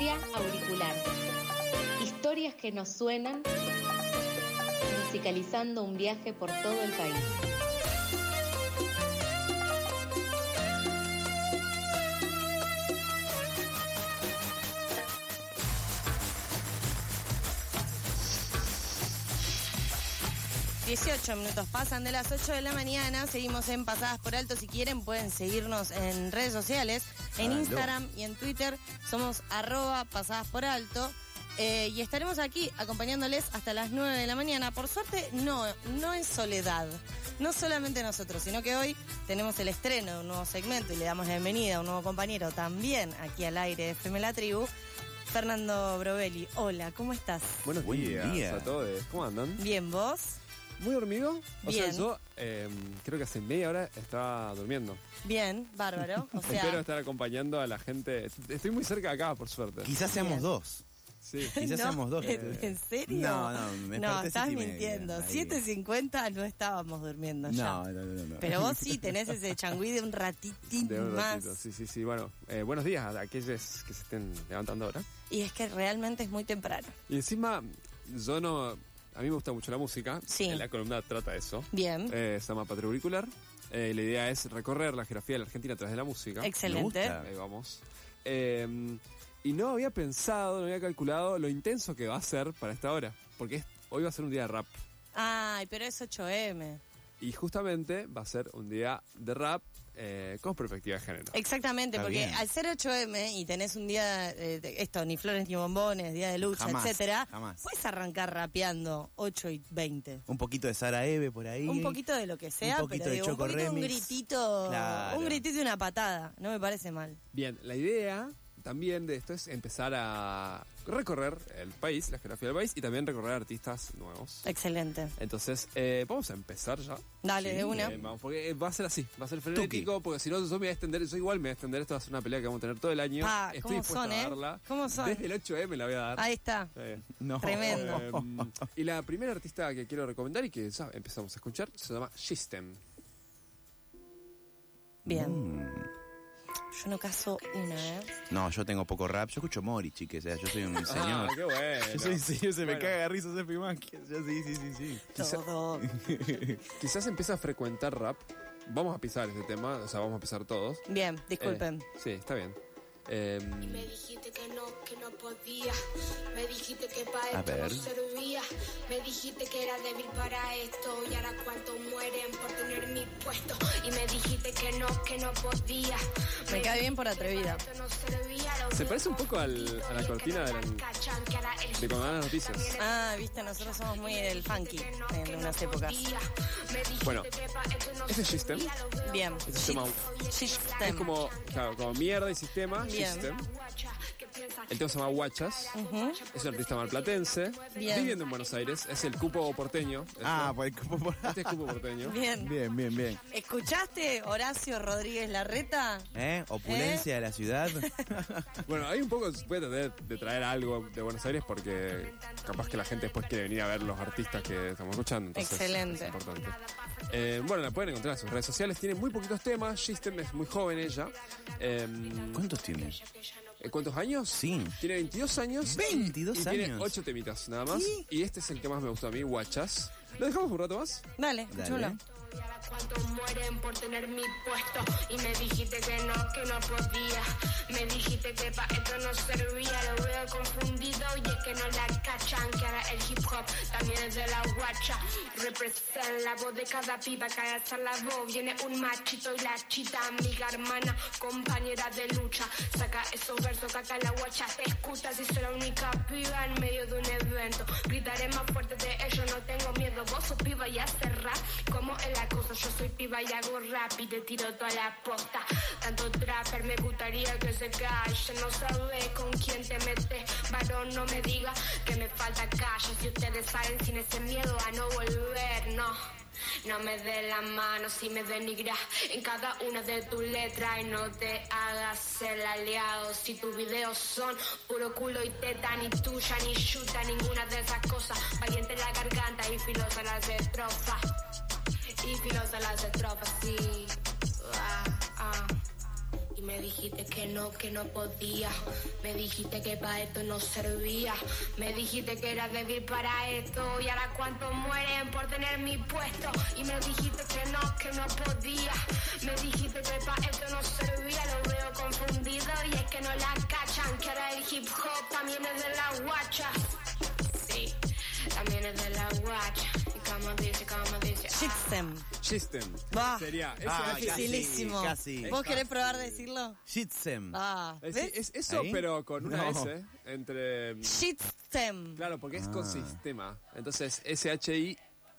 Patria Auricular. Historias que nos suenan, musicalizando un viaje por todo el país. ...18 minutos pasan de las 8 de la mañana... ...seguimos en Pasadas por Alto... ...si quieren pueden seguirnos en redes sociales... ...en. Instagram y en Twitter... ...somos arroba Pasadas por Alto... Eh, y estaremos aquí acompañándoles hasta las 9 de la mañana. Por suerte, no, no en soledad. No solamente nosotros, sino que hoy tenemos el estreno de un nuevo segmento y le damos la bienvenida a un nuevo compañero también aquí al aire de FM La Tribu, Fernando Brovelli. Hola, ¿cómo estás? Buenos Buen días día. a todos. ¿Cómo andan? Bien, ¿vos? ¿Muy dormido? O Bien. sea, yo eh, creo que hace media hora estaba durmiendo. Bien, bárbaro. O Espero estar acompañando a la gente. Estoy muy cerca de acá, por suerte. Quizás seamos Bien. dos. Sí. Quizás no, seamos dos. ¿En, en serio? No, no, me No, estás siete mintiendo. ahí. 7.50 no estábamos durmiendo ya. No, no, no, no. Pero vos sí tenés ese changüí de un ratitín De un más. ratito. Sí, sí, sí. Bueno, eh, buenos días a aquellos que se estén levantando ahora. Y es que realmente es muy temprano. Y encima, yo no. A mí me gusta mucho la música. Sí. En la columna trata eso. Bien, Eh, se llama Patria Auricular. Eh, la idea es recorrer la geografía de la Argentina a través de la música. excelente. Ahí vamos. Eh, y no había pensado, no había calculado lo intenso que va a ser para esta hora. Porque es- hoy va a ser un día de rap. Ay, pero es 8M. Y justamente va a ser un día de rap eh, con perspectiva de género. Exactamente, Está porque bien. al ser 8M y tenés un día, eh, de esto, ni flores ni bombones, día de lucha, Jamás, etcétera, jamás. puedes arrancar rapeando 8 y 20. Un poquito de Sara Eve por ahí. Un poquito de lo que sea, poquito pero de digo, un poquito un gritito, Claro. un gritito y una patada, no me parece mal. Bien, la idea también de esto es empezar a recorrer el país, la geografía del país, y también recorrer artistas nuevos. Excelente. Entonces, eh, vamos a empezar ya. Dale, Sí, de una. Eh, vamos, porque va a ser así, va a ser frenético, porque si no, yo me voy a extender, yo igual me voy a extender, esto va a ser una pelea que vamos a tener todo el año. Pa, Estoy ¿cómo dispuesto son, a eh? darla. ¿Cómo son? Desde el 8M la voy a dar. Ahí está. Eh, No. Tremendo. eh, y la primera artista que quiero recomendar y que ya empezamos a escuchar se llama System. Bien. Mm. Yo no caso una, ¿eh? No, yo tengo poco rap. Yo escucho Mori, chiques. O sea, yo soy un Ah, señor. qué bueno. Yo soy un señor, se me Bueno. caga de risa ese Pimanqui. Yo sí, sí, sí, sí. Quizá- Todo. Quizás empieza a frecuentar rap. Vamos a pisar este tema, o sea, vamos a pisar todos. Bien, disculpen. Eh, sí, está bien. Eh, Me dijiste que no, que no podía. Me dijiste que para A esto no ver. servía. Me dijiste que era débil para esto. Y ahora cuántos mueren por tener mi puesto. Y me dijiste que no, que no podía. Me cae bien por atrevida. no servía. Se parece un poco al- a la cortina de la de cuando dan las noticias. Ah, viste, nosotros somos muy del funky en unas épocas. Bueno, ese es System. Bien. Ese System. es como, claro, como mierda y sistema, Bien. System. El tema se llama Guachas. Es un artista malplatense. Bien. Viviendo en Buenos Aires. Es el cupo porteño. Ah, pues por Este es cupo porteño. Bien. Bien, bien, bien. ¿Escuchaste Horacio Rodríguez Larreta? ¿Eh? Opulencia de la ciudad. Bueno, hay un poco, se puede tratar de traer algo de Buenos Aires porque capaz que la gente después quiere venir a ver los artistas que estamos escuchando. entonces Excelente. Es importante. Eh, bueno, la pueden encontrar en sus redes sociales. Tiene muy poquitos temas. System es muy joven ella. Eh, ¿Cuántos tiene? ¿Eh, ¿Cuántos años? Sí. Tiene 22 años. 22 y Tiene años. 8 temitas nada más. Y este es el que más me gustó a mí, Guachas. ¿Lo dejamos un rato más? Dale, Dale. escuchémoslo. Cuántos mueren por tener mi puesto y me dijiste que no, que no podía. Me dijiste que pa' esto no servía, lo veo confundido y es que no la cachan. Que ahora el hip hop también es de la guacha. Represent la voz de cada piba, la voz. Viene un machito y la chita, amiga, hermana, compañera de lucha. Saca esos versos que acá la guacha te escucha. Si soy la única piba en medio de un evento, gritaré más fuerte de ellos, no tengo miedo. Vos sos piba y haces rap, como es la cosa. Yo soy piba y hago rap y te tiro toda la posta. Tanto trapper me gustaría que se calle. No sabes con quién te metes, varón, no me diga que me falta calle. Si ustedes salen sin ese miedo a no volver, no. No me dé la mano si me denigras en cada una de tus letras y no te hagas el aliado. Si tus videos son puro culo y teta, ni tuya ni chuta, ninguna de esas cosas. Valiente la garganta y filosa las estrofas. Y filosa las estrofas, sí. Me dijiste que no, que no podía. Me dijiste que para esto no servía. Me dijiste que era débil para esto. Y ahora cuántos mueren por tener mi puesto. Y me dijiste que no, que no podía. Me dijiste que para esto no servía. Lo veo confundido y es que no la cachan. Que ahora el hip hop también es de la guacha. Sí, también es de la guacha. Y como dice, como dice. ah. Shitstem. System. Va. Sería. ese Ah, H- casi, Dificilísimo. casi. ¿Vos querés probar decirlo? Shitsem. Ah, es, es eso, ¿Ahí? pero con una No. S entre. Shitstem. Claro, porque es Ah. con sistema. Entonces,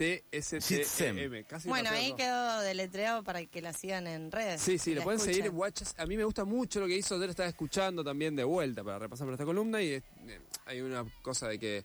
S-H-I-T-S-T-M. Casi Bueno, no ahí quedó deletreado para que la sigan en redes. Sí, sí, la pueden seguir en escuchen. Watches. A mí me gusta mucho lo que hizo. Ayer estaba escuchando también de vuelta para repasar por esta columna y eh, hay una cosa de que.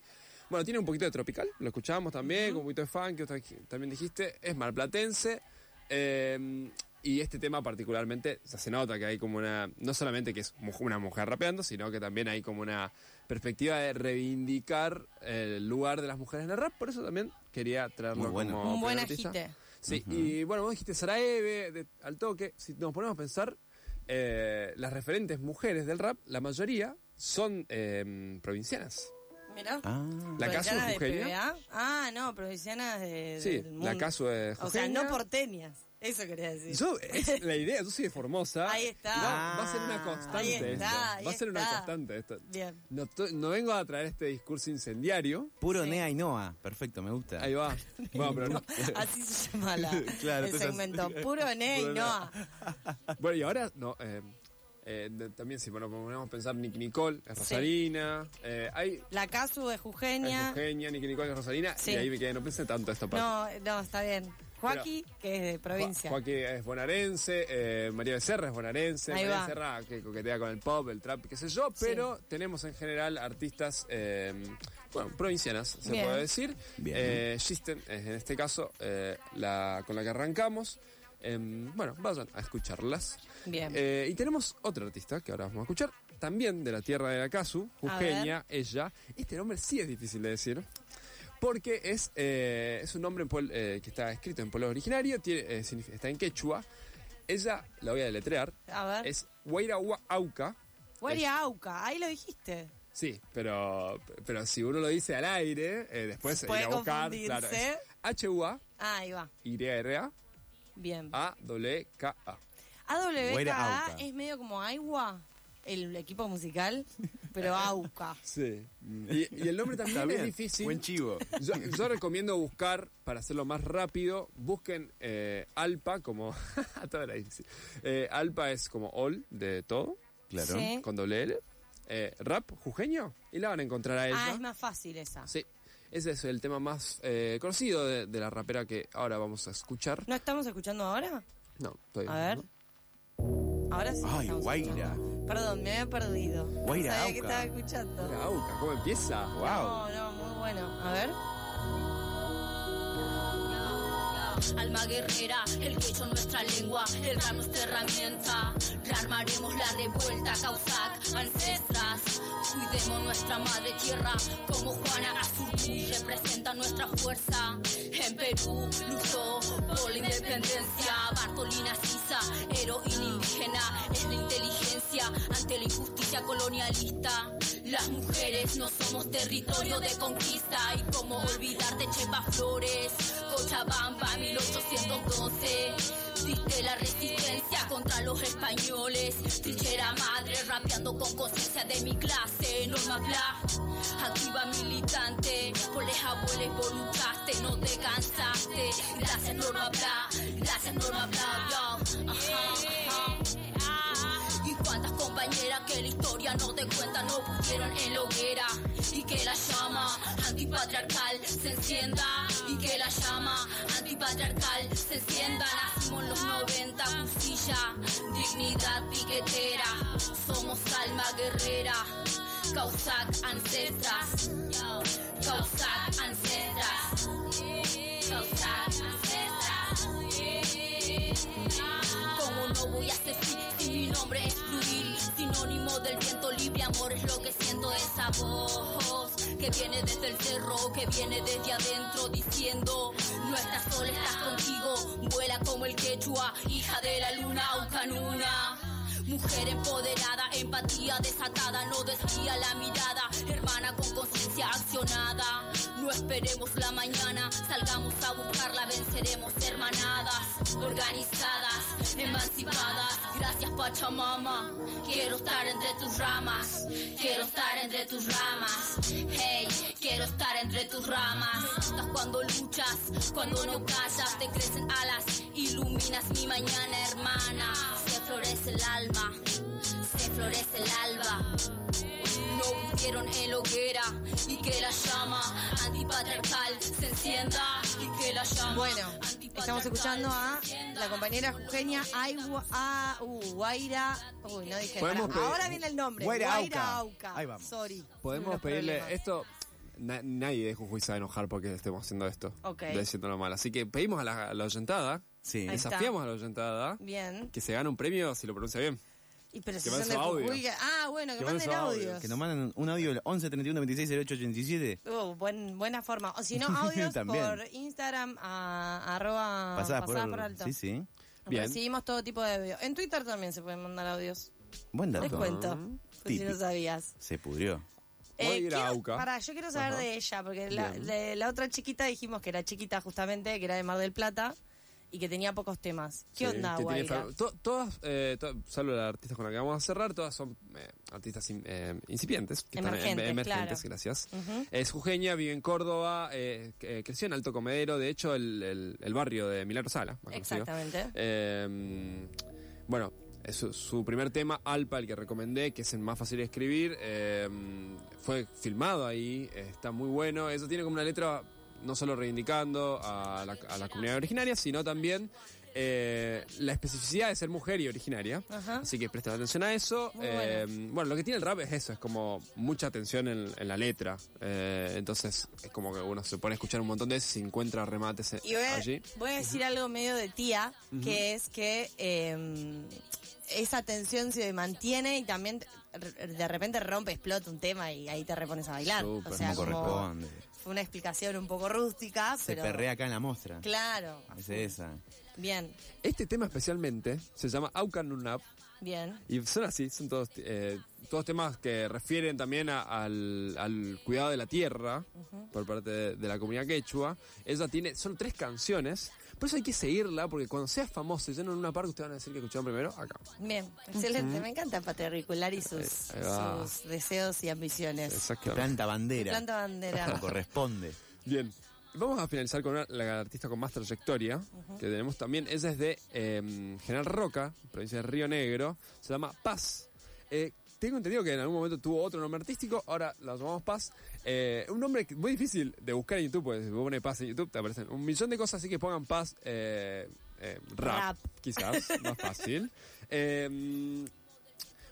Bueno, tiene un poquito de tropical, lo escuchábamos también, con un poquito de funk, que también dijiste. Es malplatense. eh, y este tema particularmente ya se nota que hay como una. No solamente que es una mujer rapeando, sino que también hay como una perspectiva de reivindicar el lugar de las mujeres en el rap. Por eso también quería traerlo Muy bueno. como Un buen agite. Sí, y bueno, vos dijiste Saraeve, de- al toque. Si nos ponemos a pensar, eh, las referentes mujeres del rap, la mayoría son eh, provincianas. Mirá. Ah. La Casu ¿Provincianas es de jujeña. PBA? Ah, no, provincianas de, Sí, del mundo. la Casu es O sea, jujeña. no porteñas. Eso quería decir. Yo, es la idea, yo soy de Formosa. Ahí está. Va a ser una Ah, constante ahí esto. está, ahí va a ser una está. constante esto. Bien. No, to- no vengo a traer este discurso incendiario. Puro Nea y Noa. Perfecto, me gusta. Ahí va. Bueno, pero no- Así se llama la, Claro, el segmento. Puro ne y Noa. Bueno, y ahora, no, eh, eh, de- también si bueno, ponemos a pensar, Nicky Nicole es Rosalina. eh, hay La Casu de Es Jujeña. Eugenia, Nicky Nicole es Rosalina. Sí. Y ahí me quedé, no pensé tanto esta parte. No, no, está bien. Joaquín, que es de provincia. Jo- Joaquín es bonaerense, eh, María Becerra es bonaerense, Ahí María va. Becerra que coquetea con el pop, el trap, qué sé yo, pero tenemos en general artistas, eh, bueno, provincianas, se Bien. puede decir. Bien. Eh, Shisten es en este caso eh, la con la que arrancamos. Em, bueno, vayan a escucharlas. Bien. Eh, y tenemos otra artista que ahora vamos a escuchar, también de la tierra de la Casu, A ver. Eugenia, ella. Este nombre sí es difícil de decir. Porque es, eh, es un nombre en eh, que está escrito en pueblo originario, tiene, está en quechua. Ella, la voy a deletrear, A ver. es Auca. Guaria Auca, ahí lo dijiste. Sí, pero, pero si uno lo dice al aire, eh, después ir a buscar. Claro, H-U-A, Ah, ahí va. Y-R-A, Bien. A-W-K-A. AWKA es medio como Agua, el equipo musical, pero Auca. Sí. Y, y el nombre también es difícil. Buen chivo. Yo, yo recomiendo buscar, para hacerlo más rápido, busquen eh, Alpa como... todo era difícil. Eh, Alpa es como all de todo, Claro. Sí. con doble L. Eh, rap jujeño y la van a encontrar a ella. Ah, es más fácil esa. Sí, ese es el tema más eh, conocido de, de la rapera que ahora vamos a escuchar. ¿No estamos escuchando ahora? No, todavía A ver. no. Ahora sí. Ay, Guaira. escuchando. Perdón, me había perdido. Guaira no sabía que estaba escuchando. Auca, ¿cómo empieza? Wow. No, no, muy bueno. A ver. Alma guerrera, el quecho nuestra lengua, el rap nuestra herramienta. Rearmaremos la revuelta, Causac, ancestras. Cuidemos nuestra madre tierra, como Juana Azurduy representa nuestra fuerza. En Perú luchó por la independencia. Bartolina Sisa, heroína indígena, es la inteligencia ante la injusticia colonialista. Las mujeres no somos territorio de conquista. Y como olvidar de Chepa Flores, Cochabamba 1812. Diste la resistencia contra los españoles, trinchera madre rapeando con conciencia de mi clase, Norma Bla, activa militante, por les abuelos vos luchaste, no te cansaste, gracias Norma Bla, gracias Norma Bla, yo, ajá, ajá. Y cuántas compañeras que no te cuenta no pusieron en la hoguera y que la llama antipatriarcal se encienda y que la llama antipatriarcal se encienda. Nacimos los 90, cuchilla, dignidad piquetera, somos alma guerrera, Causac ancestras, Causac ancestras, Causac ancestras. ¿Cómo no voy a ser si mi nombre es fluir? Sinónimo del viento libre, amor es lo que siento esa voz que viene desde el cerro, que viene desde adentro diciendo no estás sola, estás contigo, vuela como el quechua, hija de la luna, Ucanuna. Mujer empoderada, empatía desatada, no desvía la mirada. Hermana con conciencia accionada. No esperemos la mañana, salgamos a buscarla, venceremos hermanadas, organizadas, emancipadas. Gracias Pachamama, quiero estar entre tus ramas, quiero estar entre tus ramas. Hey, quiero estar entre tus ramas. Estás cuando luchas, cuando no callas, te crecen alas, iluminas mi mañana, hermana. Se florece el alma, se florece el alba. No pusieron en la hoguera y que la llama antipatriarcal se encienda y que la llama. Bueno, estamos escuchando a la compañera Eugenia Aigua, a, uh, Guaira. Uy, no dije nada. pedir- Ahora viene el nombre. Guaira Guaira Auca. Auca. Ahí vamos. Sorry. Podemos Los pedirle problemas. esto. na- nadie de Jujuy se va a enojar porque estemos haciendo esto. Ok. Diciéndolo mal. Así que pedimos a la, a la oyentada, Sí. Ahí está. desafiamos a la oyentada Bien. que se gane un premio si lo pronuncia bien. Y pero Que si son de su audio. Jujuy, que- Ah, bueno, que, Que mande manden audios. Que nos manden un audio al 11 31 26 08 87. Uh, buen, buena forma. O si no, audios por Instagram a arroba Pasadas por, pasadas por alto. Sí, sí. Bien. Recibimos todo tipo de audio. En Twitter también se pueden mandar audios. Buen Les dato. cuento. por si no sabías. Se pudrió. Guaira Auca. Pará, yo quiero saber Ajá. de ella, porque la, de la otra chiquita dijimos que era chiquita justamente, que era de Mar del Plata y que tenía pocos temas. ¿Qué Sí, onda, Guaira? to- todas, eh, to- salvo la artista con la que vamos a cerrar, todas son eh, artistas in- eh, incipientes. Que están en- Emergentes, emergentes, claro. gracias. Es jujeña, vive en Córdoba, eh, eh, creció en Alto Comedero, de hecho el, el- el barrio de Milagro Sala. Exactamente. Eh, bueno, es su, su primer tema, Alpa, el que recomendé, que es el más fácil de escribir, eh, fue filmado ahí, está muy bueno. Eso tiene como una letra no solo reivindicando a la, a la comunidad originaria, sino también eh, la especificidad de ser mujer y originaria. Ajá. Así que presten atención a eso. Eh, bueno, lo que tiene el rap es eso, es como mucha atención en, en la letra. Eh, entonces es como que uno se pone a escuchar un montón de eso y encuentra remates Y voy a, allí. voy a decir algo medio de tía, que es que eh, esa tensión se mantiene y también de- repente rompe, explota un tema y ahí te repones a bailar. Súper, o sea, como como corresponde. Fue una explicación un poco rústica, Se pero perrea acá en la mostra. claro. Es esa. Bien, Este tema especialmente se llama Aucan Nunap bien. y son así, son todos, eh, todos temas que refieren también a- al, al cuidado de la tierra por parte de, de la comunidad quechua. Ella tiene, son tres canciones, por eso hay que seguirla porque cuando sea famoso y lleno en una parte ustedes van a decir que escucharon primero acá. Bien, excelente. Me encanta patriarcular y sus, deseos y ambiciones. Exactamente. planta bandera. Planta bandera. Como corresponde. Bien. Vamos a finalizar con una- la artista con más trayectoria que tenemos también. Ella es de eh, General Roca, provincia de Río Negro. Se llama Paz. Eh, tengo entendido que en algún momento tuvo otro nombre artístico, ahora la llamamos Paz. Eh, un nombre muy difícil de buscar en YouTube, porque si vos pones Paz en YouTube te aparecen un millón de cosas, así que pongan Paz eh, eh, rap, Rap. quizás, más fácil. Eh,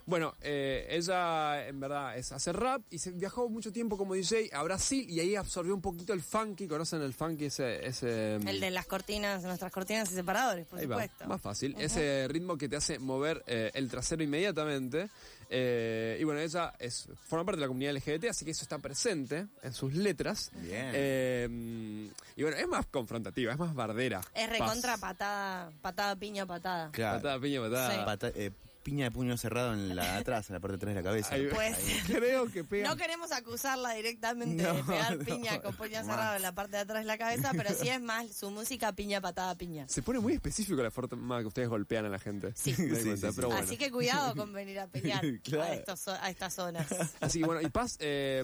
bueno, ella en verdad es hacer rap y se viajó mucho tiempo como DJ a Brasil y ahí absorbió un poquito el funky. ¿Conocen el funky? Ese, ese El de las cortinas, nuestras cortinas y separadores, por ahí va, supuesto. más fácil. Ese ritmo que te hace mover el trasero inmediatamente. Eh, y bueno, ella es, forma parte de la comunidad LGBT, así que eso está presente en sus letras. Bien. Eh, y bueno, es más confrontativa, es más bardera. Es Paz. recontra patada, patada, piña, patada. Claro. Patada, piña, patada. Sí. Pata- eh, piña de puño cerrado en la atrás, en la parte de atrás de la cabeza. Ahí- Pues- Creo que pega. No queremos acusarla directamente de pegar no, piña con puño cerrado en la parte de atrás de la cabeza, pero sí es más su música piña, patada, piña. Se pone muy específico la forma que ustedes golpean a la gente. Sí. Sí, cuenta, sí, sí. pero bueno. Así que cuidado con venir a Claro. a, estos, a estas zonas. Así que bueno, y Paz eh,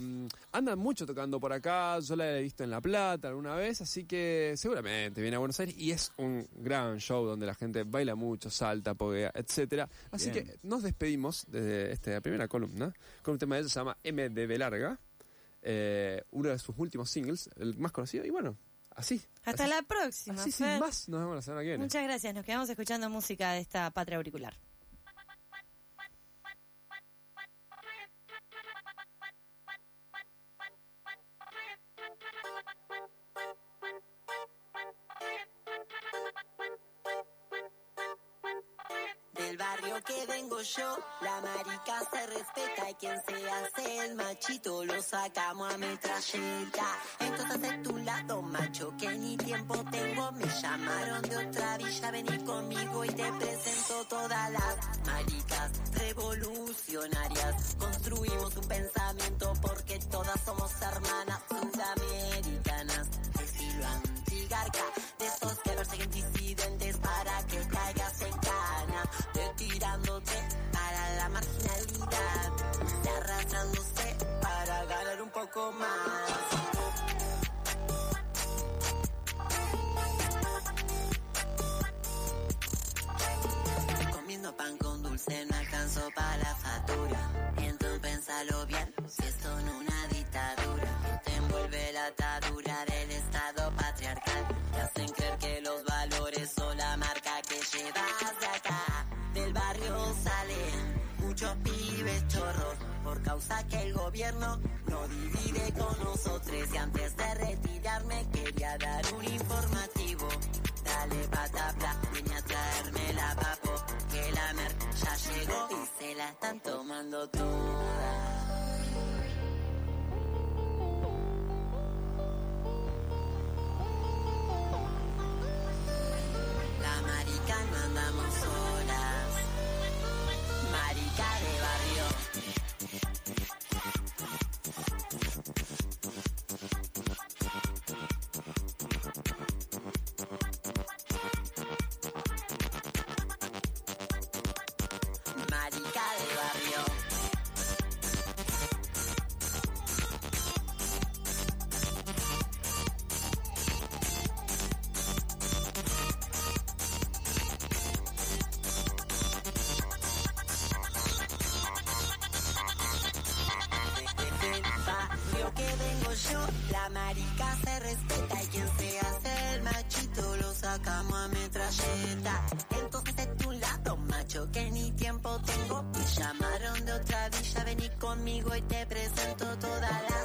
anda mucho tocando por acá, yo la he visto en La Plata alguna vez, así que seguramente viene a Buenos Aires y es un gran show donde la gente baila mucho, salta, poguea, etcétera. Así Bien. que nos despedimos de esta primera columna con un tema de ella que se llama MDB Larga, eh, uno de sus últimos singles, el más conocido, y bueno, así. Hasta así, la próxima. Así sin más, nos vemos la semana que viene. Muchas gracias. Nos quedamos escuchando música de esta patria auricular. del barrio que vengo yo, la marica se respeta y quien se hace el machito lo sacamos a metralleta. Entonces de tu lado, macho, que ni tiempo tengo, me llamaron de otra villa, vení conmigo y te presento todas las maricas revolucionarias. Construimos un pensamiento porque todas somos hermanas sudamericanas, estilo antigarca, de esos que Comiendo pan con dulce no alcanzó para la factura. Entonces pensalo bien, si esto no es una dictadura. Te envuelve la atadura del estado patriarcal. Te hacen creer que los valores son la marca que llevas de acá. Del barrio salen muchos pibes chorros. Por causa que el gobierno no divide con nosotros. Y antes de retirarme quería dar un informativo. Dale patapla, vine a traerme la papo, que la mer ya llegó y se la están tomando toda. La marica no andamos solas, la marica se respeta y quien se hace el machito lo sacamos a metralleta. Entonces de un lado, macho, que ni tiempo tengo. Me llamaron de otra villa, vení conmigo y te presento todas las